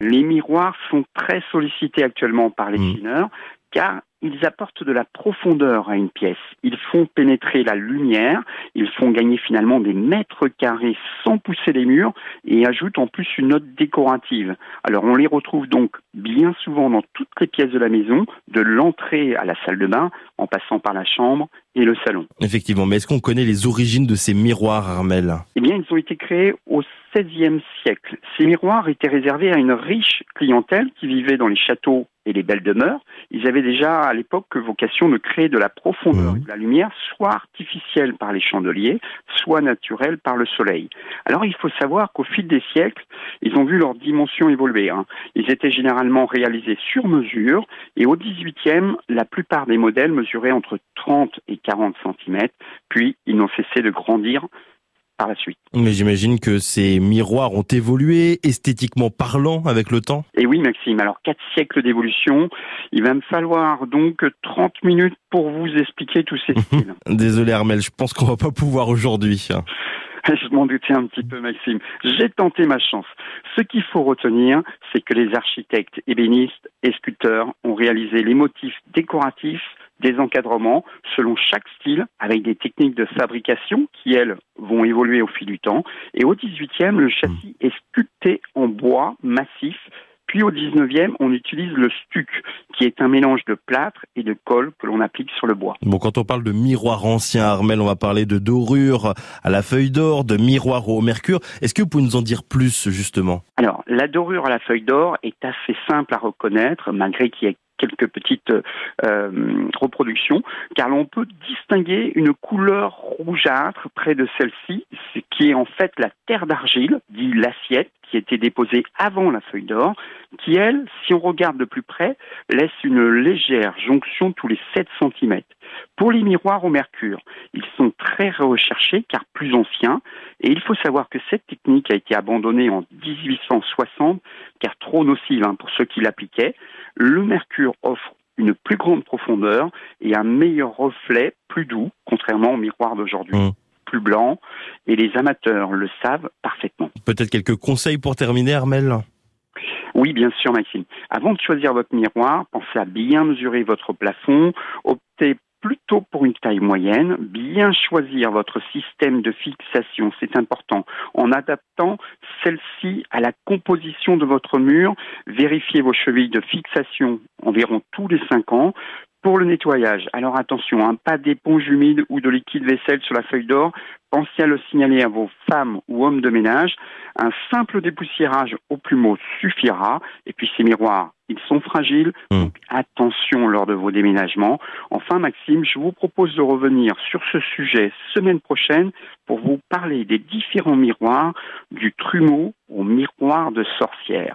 Les miroirs sont très sollicités actuellement par les Mm. chineurs car ils apportent de la profondeur à une pièce. Ils font pénétrer la lumière, ils font gagner finalement des mètres carrés sans pousser les murs et ajoutent en plus une note décorative. Alors on les retrouve donc bien souvent dans toutes les pièces de la maison, de l'entrée à la salle de bain, en passant par la chambre et le salon. Effectivement, mais est-ce qu'on connaît les origines de ces miroirs, Armel Eh bien, ils ont été créés au XVIe siècle. Ces miroirs étaient réservés à une riche clientèle qui vivait dans les châteaux et les belles demeures. Ils avaient déjà à l'époque vocation de créer de la profondeur et de la lumière, soit artificielle par les chandeliers, soit naturelle par le soleil. Alors, il faut savoir qu'au fil des siècles, ils ont vu leur dimension évoluer. hein. Ils étaient généralement réalisés sur mesure et au XVIIIe, la plupart des modèles mesuraient entre 30 et 40 cm, puis ils n'ont cessé de grandir par la suite. Mais j'imagine que ces miroirs ont évolué, esthétiquement parlant, avec le temps. Et oui, Maxime, alors quatre siècles d'évolution, il va me falloir donc 30 minutes pour vous expliquer tous ces styles. Désolé, Armel, je pense qu'on va pas pouvoir aujourd'hui. Je m'en doutais un petit peu, Maxime. J'ai tenté ma chance. Ce qu'il faut retenir, c'est que les architectes, ébénistes et sculpteurs ont réalisé les motifs décoratifs des encadrements selon chaque style avec des techniques de fabrication qui, elles, vont évoluer au fil du temps. Et au 18e, le châssis est sculpté en bois massif. Puis au 19e, on utilise le stuc, qui est un mélange de plâtre et de colle que l'on applique sur le bois. Bon, quand on parle de miroirs anciens, Armel, on va parler de dorure à la feuille d'or, de miroirs au mercure. Est-ce que vous pouvez nous en dire plus, justement? Alors, la dorure à la feuille d'or est assez simple à reconnaître, malgré qu'il y ait quelques petites euh, reproductions, car l'on peut distinguer une couleur rougeâtre près de celle-ci, ce qui est en fait la terre d'argile, dit l'assiette, qui était déposée avant la feuille d'or, qui, elle, si on regarde de plus près, laisse une légère jonction tous les 7 cm. Pour les miroirs au mercure, ils sont très recherchés car plus anciens, et il faut savoir que cette technique a été abandonnée en 1860 car trop nocive hein, pour ceux qui l'appliquaient. Le mercure offre une plus grande profondeur et un meilleur reflet plus doux, contrairement au miroir d'aujourd'hui. Mm. Plus blanc, et les amateurs le savent parfaitement. Peut-être quelques conseils pour terminer, Armel Oui, bien sûr, Maxime. Avant de choisir votre miroir, pensez à bien mesurer votre plafond, optez plutôt pour une taille moyenne, bien choisir votre système de fixation, c'est important, en adaptant celle-ci à la composition de votre mur, vérifiez vos chevilles de fixation environ tous les 5 ans. Pour le nettoyage, alors attention, hein, pas d'éponge humide ou de liquide vaisselle sur la feuille d'or. Pensez à le signaler à vos femmes ou hommes de ménage. Un simple dépoussiérage au plumeau suffira. Et puis ces miroirs, ils sont fragiles, Mm. donc attention lors de vos déménagements. Enfin, Maxime, je vous propose de revenir sur ce sujet semaine prochaine pour vous parler des différents miroirs, du trumeau au miroir de sorcière.